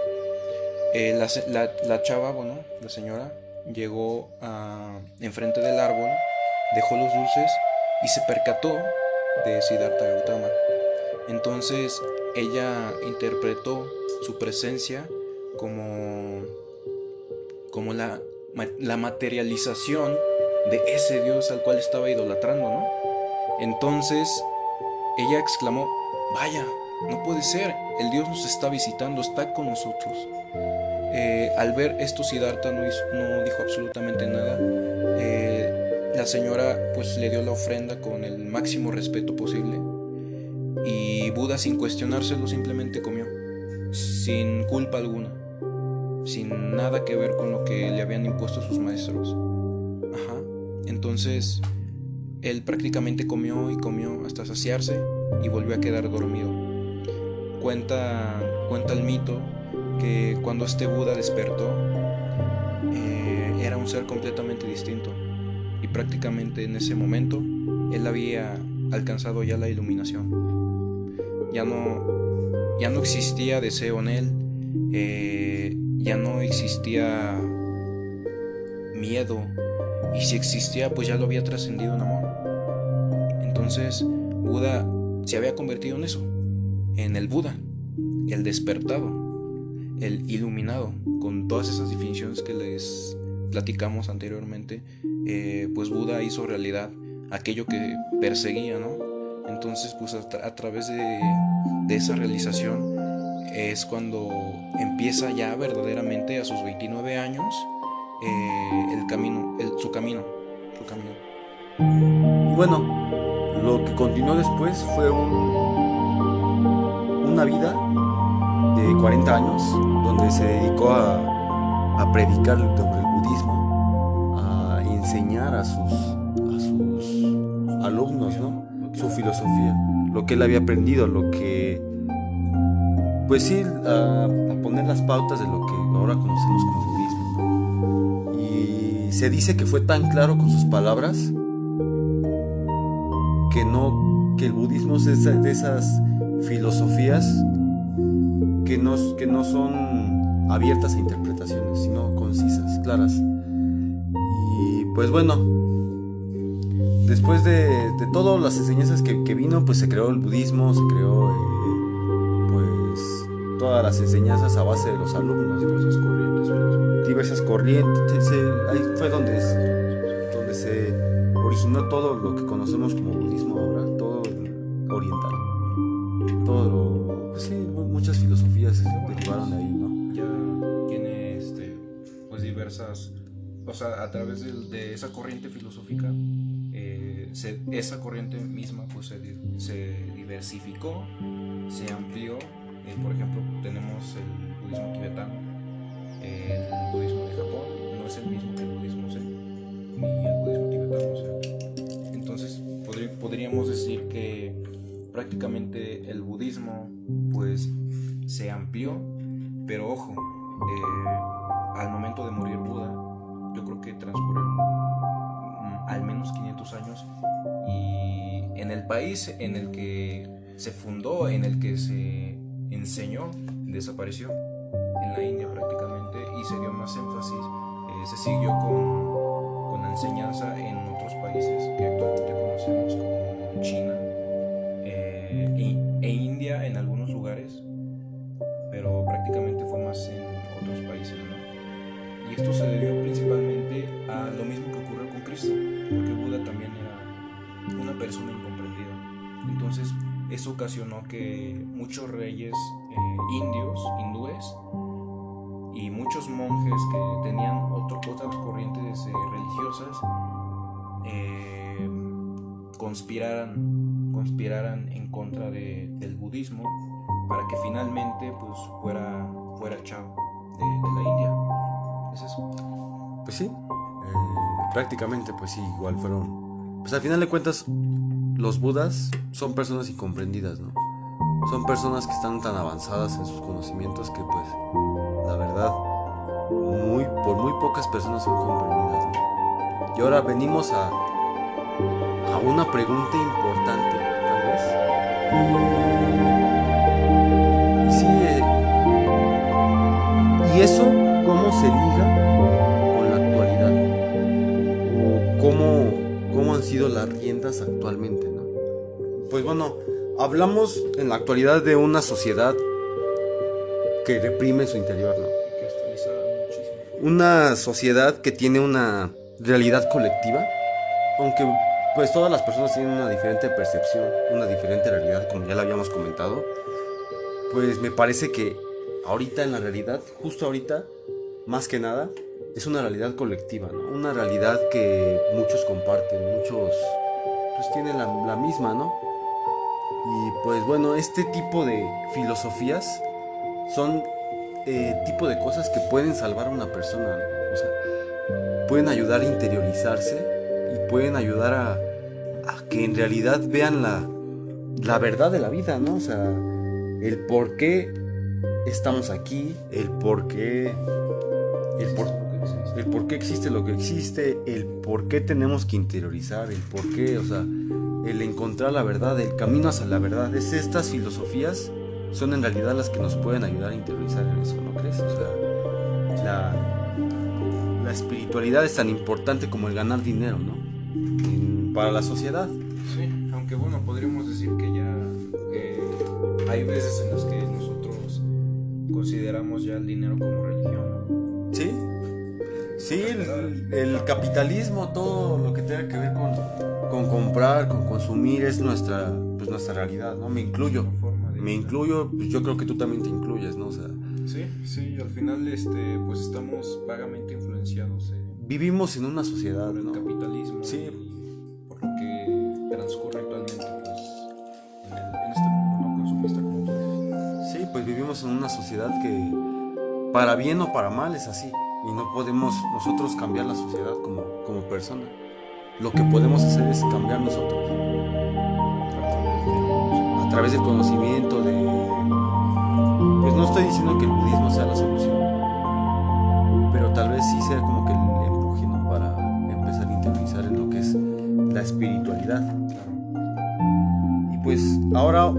eh, la, chava, bueno, la señora llegó a, enfrente del árbol, dejó los dulces y se percató de Siddhartha Gautama. Entonces ella interpretó su presencia como, como la, la materialización de ese Dios al cual estaba idolatrando, ¿no? Entonces ella exclamó, vaya, no puede ser, el Dios nos está visitando, está con nosotros. Eh, al ver esto, Siddhartha no, dijo absolutamente nada. Eh, la señora pues le dio la ofrenda con el máximo respeto posible. Y Buda sin cuestionárselo simplemente comió, sin culpa alguna, sin nada que ver con lo que le habían impuesto sus maestros. Ajá. Entonces, él prácticamente comió y comió hasta saciarse y volvió a quedar dormido. Cuenta, cuenta el mito que cuando este Buda despertó, eh, era un ser completamente distinto y prácticamente en ese momento él había alcanzado ya la iluminación. Ya no, ya no existía deseo en él, eh, ya no existía miedo y si existía pues ya lo había trascendido en amor. Entonces Buda se había convertido en eso, en el Buda, el despertado, el iluminado, con todas esas definiciones que les platicamos anteriormente, eh, pues Buda hizo realidad aquello que perseguía, ¿no? Entonces pues a, través de, esa realización es cuando empieza ya verdaderamente a sus 29 años eh, el camino, su camino, su camino. Bueno, lo que continuó después fue un, una vida de 40 años donde se dedicó a, a predicar sobre el budismo, a enseñar a sus, a sus alumnos ¿no? su filosofía, lo que él había aprendido, lo que pues sí, a, a, poner las pautas de lo que ahora conocemos como budismo se dice que fue tan claro con sus palabras que no que el budismo es de esas filosofías que no, que no son abiertas a interpretaciones, sino concisas, claras. Y pues bueno, después de, de todas las enseñanzas que, que, vino, pues se creó el budismo, se creó eh, pues todas las enseñanzas a base de los alumnos, diversas corrientes, diversas corrientes, ahí fue donde, donde se originó todo lo que conocemos como budismo ahora, todo oriental, diversas o sea, a través de, esa corriente filosófica, eh, esa corriente misma pues se, diversificó, se amplió. Eh, por ejemplo, tenemos el budismo tibetano, el budismo de Japón, no es el mismo que el budismo ni el budismo tibetano. entonces, podríamos decir que prácticamente el budismo pues se amplió, pero ojo, eh, al momento de morir Buda, yo creo que transcurrieron mm, al menos 500 años y en el país en el que se fundó, en el que se enseñó, desapareció en la India prácticamente y se dio más énfasis, eh, se siguió con, con la enseñanza en otros países que actualmente conocemos como China eh, e, e India en algunos lugares, pero prácticamente fue más en. Y esto se debió principalmente a lo mismo que ocurrió con Cristo, porque Buda también era una persona incomprendida. Entonces, eso ocasionó que muchos reyes eh, indios, hindúes, y muchos monjes que tenían otro, otras corrientes eh, religiosas conspiraran, conspiraran en contra del budismo para que finalmente pues, fuera, fuera Chao de, la India. ¿Es eso? Pues sí, eh, prácticamente pues sí, igual fueron... Pues al final de cuentas, los budas son personas incomprendidas, ¿no? Son personas que están tan avanzadas en sus conocimientos que pues, la verdad, muy, por muy pocas personas son comprendidas, ¿no? Y ahora venimos a, a una pregunta importante, tal vez. ¿Y eso cómo se liga con la actualidad? ¿O cómo, cómo han sido las riendas actualmente? ¿no? Pues bueno, hablamos en la actualidad de una sociedad que reprime su interior, ¿no? Una sociedad que tiene una realidad colectiva, aunque pues todas las personas tienen una diferente percepción, una diferente realidad, como ya lo habíamos comentado, pues me parece que ahorita en la realidad, justo ahorita, más que nada, es una realidad colectiva, ¿no? Una realidad que muchos comparten, muchos pues tienen la, misma, ¿no? Y pues bueno, este tipo de filosofías son eh, tipo de cosas que pueden salvar a una persona, o sea, pueden ayudar a interiorizarse y pueden ayudar a, a que en realidad vean la, la verdad de la vida, ¿no? O sea, el por qué estamos aquí, el por qué, el por, el por qué existe lo que existe, el por qué tenemos que interiorizar, el por qué, o sea, el encontrar la verdad, el camino hacia la verdad. Es estas filosofías son en realidad las que nos pueden ayudar a interiorizar en eso, ¿no crees? O sea, la, la espiritualidad es tan importante como el ganar dinero, ¿no? para la sociedad. Sí, aunque bueno, podríamos decir que ya eh, hay veces en las que consideramos ya el dinero como religión. Sí, sí, el, capitalismo, todo lo que tenga que ver con, con comprar, con consumir, es nuestra, pues nuestra realidad, ¿no? Me incluyo. Me incluyo, pues yo creo que tú también te incluyes, ¿no? O sea, sí, sí, al final este, pues estamos vagamente influenciados. Vivimos en una sociedad, por el capitalismo. Sí. por lo que transcurre actualmente, pues, en, en este mundo no consumista pues vivimos en una sociedad que para bien o para mal es así y no podemos nosotros cambiar la sociedad como, como persona. Lo que podemos hacer es cambiar nosotros a través del conocimiento, de... Pues no estoy diciendo que el budismo sea la solución, pero tal vez sí sea como que el empuje para empezar a interiorizar en lo que es la espiritualidad. Y pues ahora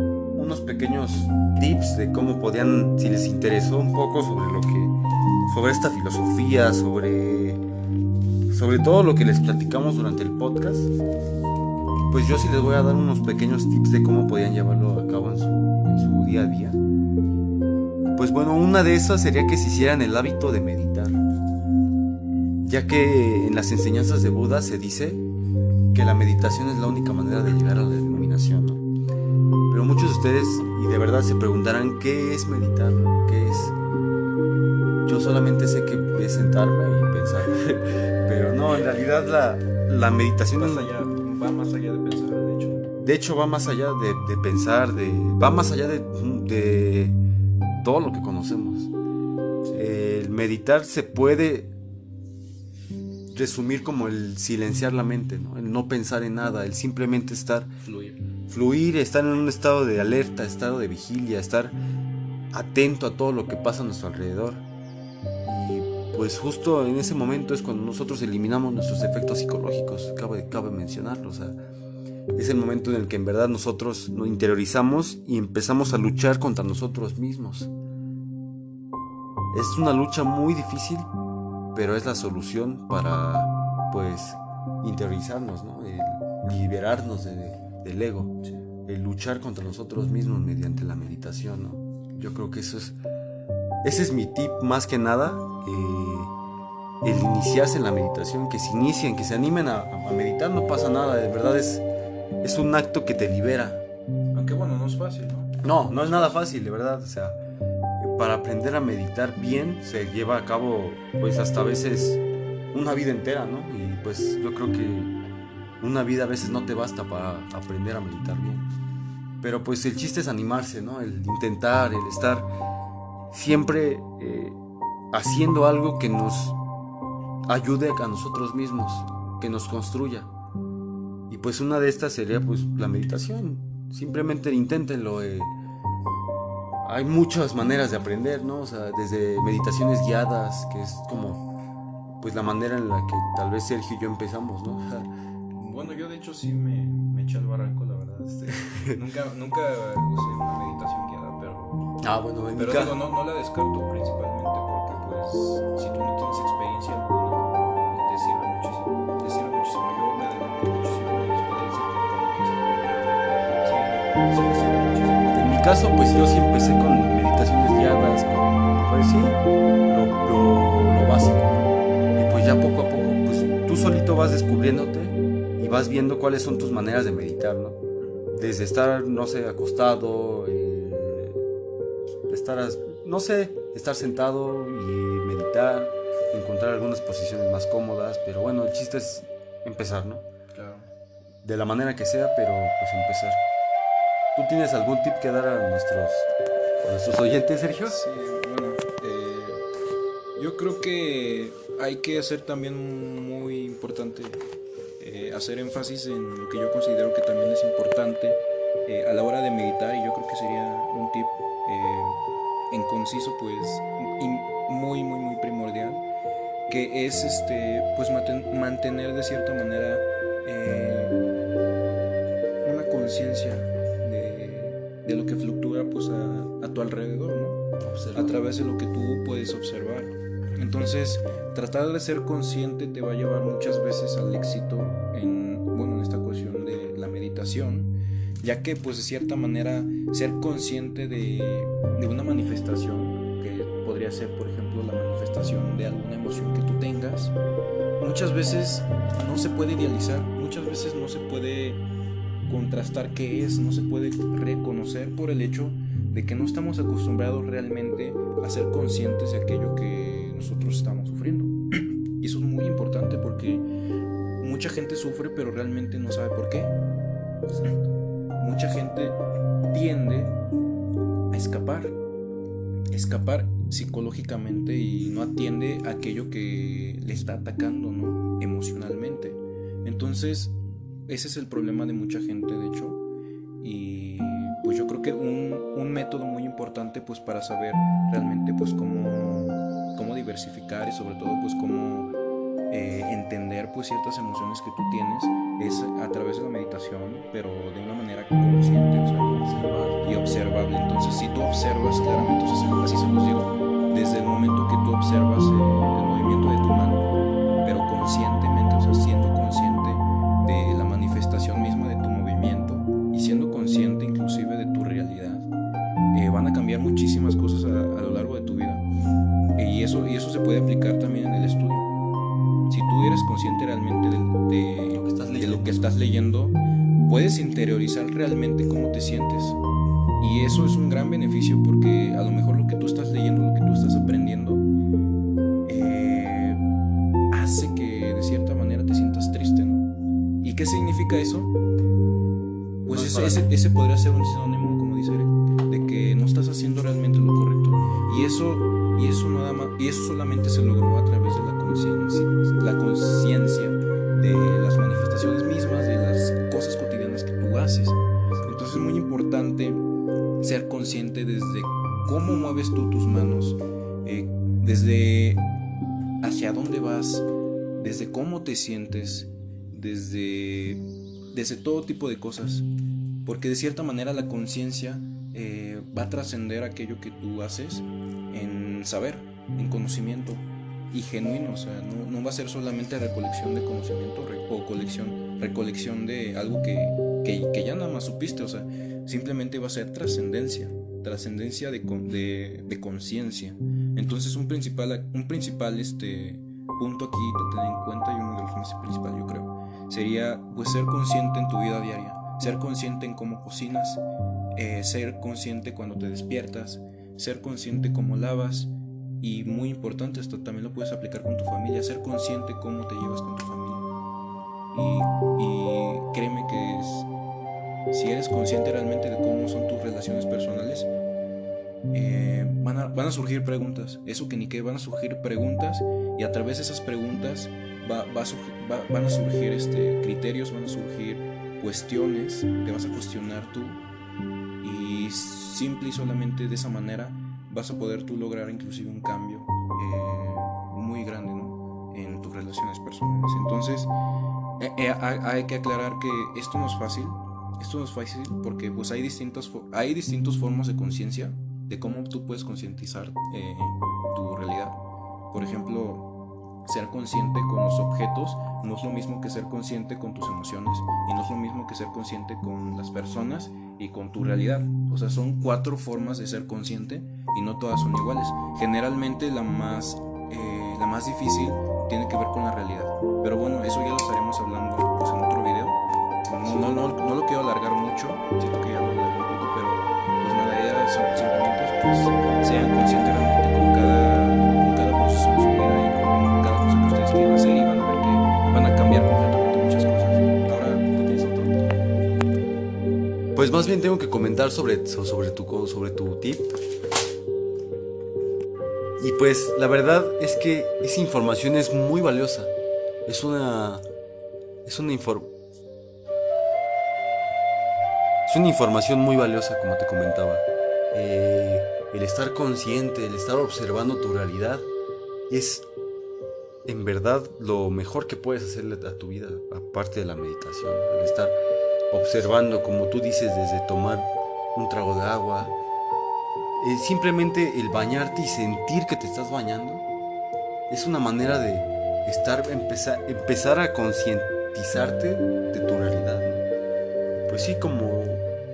unos pequeños tips de cómo podían, si les interesó un poco sobre lo que, sobre esta filosofía, sobre, sobre todo lo que les platicamos durante el podcast, pues yo sí les voy a dar unos pequeños tips de cómo podían llevarlo a cabo en su, en su día a día. Pues bueno, una de esas sería que se hicieran el hábito de meditar, ya que en las enseñanzas de Buda se dice que la meditación es la única manera de llegar a la iluminación. Muchos de ustedes y de verdad se preguntarán qué es meditar, qué es. Yo solamente sé que es sentarme y pensar, Pero no, en realidad la, la meditación Más allá, va más allá de pensar, de hecho. de hecho va más allá de, de pensar, de, va más allá de, de todo lo que conocemos. El meditar se puede resumir como el silenciar la mente, ¿no? el no pensar en nada, el simplemente estar, Fluir. fluir, estar en un estado de alerta, estado de vigilia, estar atento a todo lo que pasa a nuestro alrededor. Y pues justo en ese momento es cuando nosotros eliminamos nuestros efectos psicológicos, cabe, cabe mencionarlo, o sea, es el momento en el que en verdad nosotros nos interiorizamos y empezamos a luchar contra nosotros mismos. Es una lucha muy difícil, pero es la solución para, pues, interiorizarnos, ¿no? El liberarnos de- del ego, el luchar contra nosotros mismos mediante la meditación, ¿no? Yo creo que eso es, ese es mi tip más que nada, eh, el iniciarse en la meditación, que se inicien, que se animen a, a meditar, no pasa nada, de verdad es, es un acto que te libera. Aunque bueno, no es fácil, ¿no? No, no es nada fácil, de verdad. O sea, para aprender a meditar bien se lleva a cabo, pues hasta a veces una vida entera, ¿no? Y pues yo creo que una vida a veces no te basta para aprender a meditar bien. Pero pues el chiste es animarse, ¿no? El intentar, el estar siempre eh, haciendo algo que nos ayude a nosotros mismos, que nos construya. Y pues una de estas sería pues la meditación. Simplemente inténtenlo. eh. Hay muchas maneras de aprender, ¿no? O sea, desde meditaciones guiadas, que es como pues la manera en la que tal vez Sergio y yo empezamos, ¿no? O sea, Bueno, yo de hecho sí me, me eché al barranco, la verdad. este, nunca, nunca usé una meditación guiada, pero, ah, bueno, en pero digo, no, no la descarto principalmente porque, pues, si tú no tienes experiencia mi caso, pues yo sí empecé con meditaciones guiadas, con, pues sí, lo, lo- lo básico. Y pues ya poco a poco, pues tú solito vas descubriéndote y vas viendo cuáles son tus maneras de meditar, ¿no? Desde estar, no sé, acostado, eh, estar, no sé, estar sentado y meditar, encontrar algunas posiciones más cómodas, pero bueno, el chiste es empezar, ¿no? Claro. De la manera que sea, pero pues empezar. ¿Tú tienes algún tip que dar a nuestros, oyentes, Sergio? Sí, bueno, eh, yo creo que hay que hacer también muy importante, eh, hacer énfasis en lo que yo considero que también es importante eh, a la hora de meditar y yo creo que sería un tip en conciso pues muy muy muy primordial que es este pues mantener de cierta manera una conciencia de, lo que fluctúa pues a, a tu alrededor, ¿no? A través de lo que tú puedes observar. Entonces, tratar de ser consciente te va a llevar muchas veces al éxito en, bueno, en esta cuestión de la meditación, ya que pues de cierta manera ser consciente de, de una manifestación, que podría ser por ejemplo la manifestación de alguna emoción que tú tengas, muchas veces no se puede idealizar, muchas veces no se puede contrastar qué es, no se puede reconocer por el hecho de que no estamos acostumbrados realmente a ser conscientes de aquello que nosotros estamos sufriendo. Y eso es muy importante porque mucha gente sufre pero realmente no sabe por qué. Mucha gente tiende a escapar, escapar psicológicamente y no atiende aquello que le está atacando, ¿no? Emocionalmente. Entonces, ese es el problema de mucha gente, de hecho. Y pues yo creo que un, un método muy importante pues para saber realmente pues cómo, cómo diversificar y sobre todo pues cómo eh, entender pues ciertas emociones que tú tienes es a través de la meditación, pero de una manera consciente o sea, y observable. Entonces si tú observas claramente, sea, así se los digo, desde el momento que tú observas el movimiento de tu mano, significa eso, pues ese, ese, podría ser un sinónimo, como dice Eric, de que no estás haciendo realmente lo correcto. Y eso, y eso nada más, y eso solamente se logró a través de la conciencia, la conciencia de las manifestaciones mismas, de las cosas cotidianas que tú haces. Entonces es muy importante ser consciente desde cómo mueves tú tus manos, eh, desde hacia dónde vas, desde cómo te sientes, desde, desde todo tipo de cosas. Porque de cierta manera la conciencia eh, va a trascender aquello que tú haces en saber, en conocimiento y genuino. O sea, no, va a ser solamente recolección de conocimiento o colección, recolección de algo que, que, ya nada más supiste. O sea, simplemente va a ser trascendencia, trascendencia de, de, de conciencia. Entonces un principal, un principal este, punto aquí de tener en cuenta y uno de los más principales yo creo sería pues ser consciente en tu vida diaria, ser consciente en cómo cocinas, eh, ser consciente cuando te despiertas, ser consciente cómo lavas y muy importante esto también lo puedes aplicar con tu familia, ser consciente cómo te llevas con tu familia. Y, y créeme que si eres consciente realmente de cómo son tus relaciones personales, eh, van, a, van, a, surgir preguntas. Eso que ni que van a surgir preguntas y a través de esas preguntas va, va, van a surgir este, criterios, van a surgir cuestiones que vas a cuestionar tú y simple y solamente de esa manera vas a poder tú lograr inclusive un cambio eh, muy grande ¿no? en tus relaciones personales. Entonces eh, hay que aclarar que esto no es fácil. Esto no es fácil porque pues hay distintas, hay distintas formas de conciencia de cómo tú puedes concientizar eh, tu realidad. Por ejemplo, ser consciente con los objetos no es lo mismo que ser consciente con tus emociones y no es lo mismo que ser consciente con las personas y con tu realidad. O sea, son cuatro formas de ser consciente y no todas son iguales. Generalmente la más, eh, la más difícil tiene que ver con la realidad. Pero bueno, eso ya lo estaremos hablando pues, en otro video. No, no, no, lo quiero alargar mucho, siento que ya lo alargué un poco, pero pues la idea es simplemente pues, sean conscientes Pues más bien tengo que comentar sobre, sobre, tu, sobre tu tip. Y pues la verdad es que esa información es muy valiosa. Es una... Es una información... Es una información muy valiosa, como te comentaba. Eh, el estar consciente, el estar observando tu realidad, es en verdad lo mejor que puedes hacerle a tu vida, aparte de la meditación. El estar observando, como tú dices, desde tomar un trago de agua, eh, simplemente el bañarte y sentir que te estás bañando, es una manera de estar, empezar, empezar a concientizarte de tu realidad. Pues sí, como,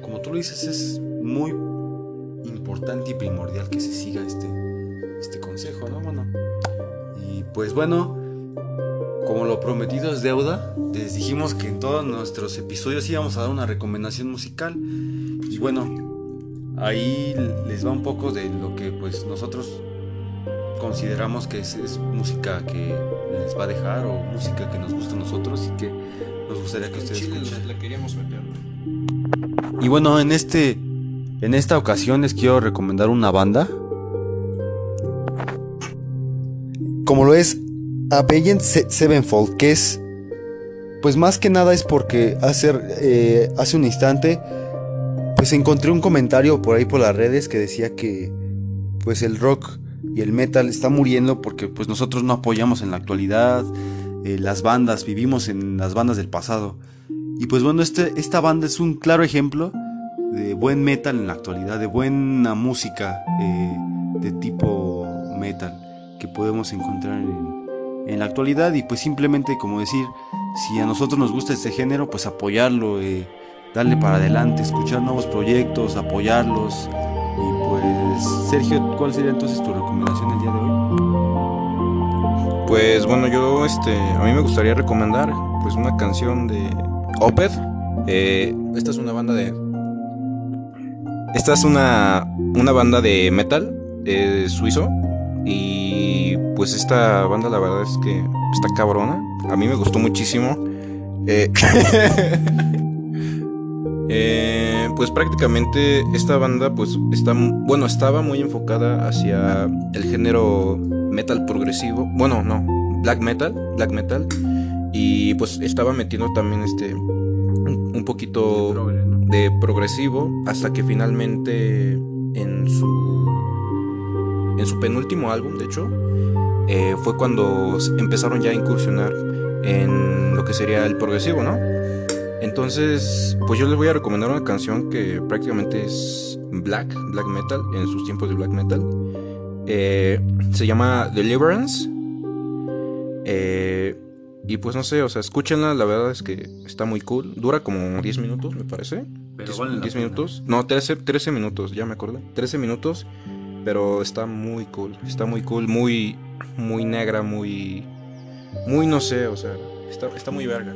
como tú lo dices, es muy importante y primordial que se siga este, este consejo, ¿no? Bueno, y pues bueno, como lo prometido es deuda, les dijimos que en todos nuestros episodios íbamos a dar una recomendación musical. Y bueno, ahí les va un poco de lo que pues nosotros consideramos que es, música que les va a dejar o música que nos gusta a nosotros y que nos gustaría que ustedes escuchen. Y bueno, en este en esta ocasión les quiero recomendar una banda. Como lo es Avenged Sevenfold, que es. Pues más que nada es porque hace, eh, hace un instante. Pues encontré un comentario por ahí por las redes que decía que. Pues el rock y el metal está muriendo porque pues nosotros no apoyamos en la actualidad. Eh, las bandas, vivimos en las bandas del pasado. Y pues bueno, este, esta banda es un claro ejemplo de buen metal en la actualidad, de buena música eh, de tipo metal que podemos encontrar en, la actualidad y pues simplemente como decir, si a nosotros nos gusta este género, pues apoyarlo, eh, darle para adelante, escuchar nuevos proyectos, apoyarlos. Y pues, Sergio, ¿cuál sería entonces tu recomendación el día de hoy? Pues bueno, yo este, a mí me gustaría recomendar pues una canción de Opeth. Eh, esta es una banda de esta es una, una banda de metal eh, suizo. Y pues esta banda la verdad es que está cabrona. A mí me gustó muchísimo. Eh, eh, pues prácticamente esta banda pues está, bueno, estaba muy enfocada hacia el género metal progresivo. Bueno, no, black metal, black metal. Y pues estaba metiendo también este un, poquito de progresivo hasta que finalmente en su en su penúltimo álbum, de hecho, eh, fue cuando empezaron ya a incursionar en lo que sería el progresivo, ¿no? Entonces, pues yo les voy a recomendar una canción que prácticamente es black, black metal, en sus tiempos de black metal. Eh, se llama Deliverance. Eh, y pues no sé, o sea, escúchenla, la verdad es que está muy cool. Dura como 10 minutos, me parece. 10, minutos. No, 13, 13 minutos, ya me acordé. 13 minutos, pero está muy cool. Está muy cool, muy, muy negra, muy... Muy no sé, o sea, está, está muy verga.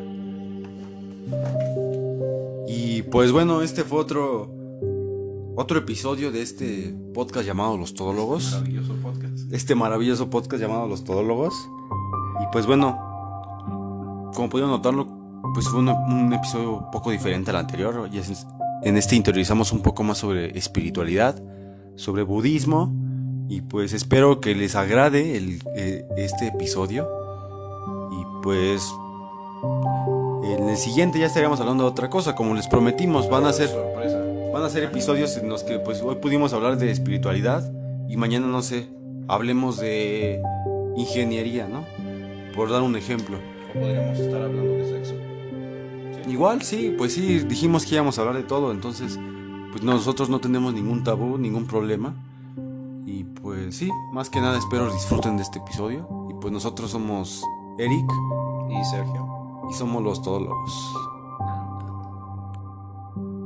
Y pues bueno, este fue otro otro episodio de este podcast llamado Los Todólogos. Maravilloso podcast. Este maravilloso podcast llamado Los Todólogos. Y pues bueno, como pudieron notarlo, pues fue un episodio un poco diferente al anterior. Y en este interiorizamos un poco más sobre espiritualidad, sobre budismo. Y pues espero que les agrade el, eh, este episodio. Y pues en el siguiente ya estaríamos hablando de otra cosa, como les prometimos, van a ser van a ser episodios en los que pues hoy pudimos hablar de espiritualidad y mañana no sé, hablemos de ingeniería, ¿no? Por dar un ejemplo. O podríamos estar hablando de sexo. Igual sí, pues sí, dijimos que íbamos a hablar de todo, entonces pues nosotros no tenemos ningún tabú, ningún problema. Y pues sí, más que nada espero disfruten de este episodio. Y pues nosotros somos Eric y Sergio y somos los todólogos.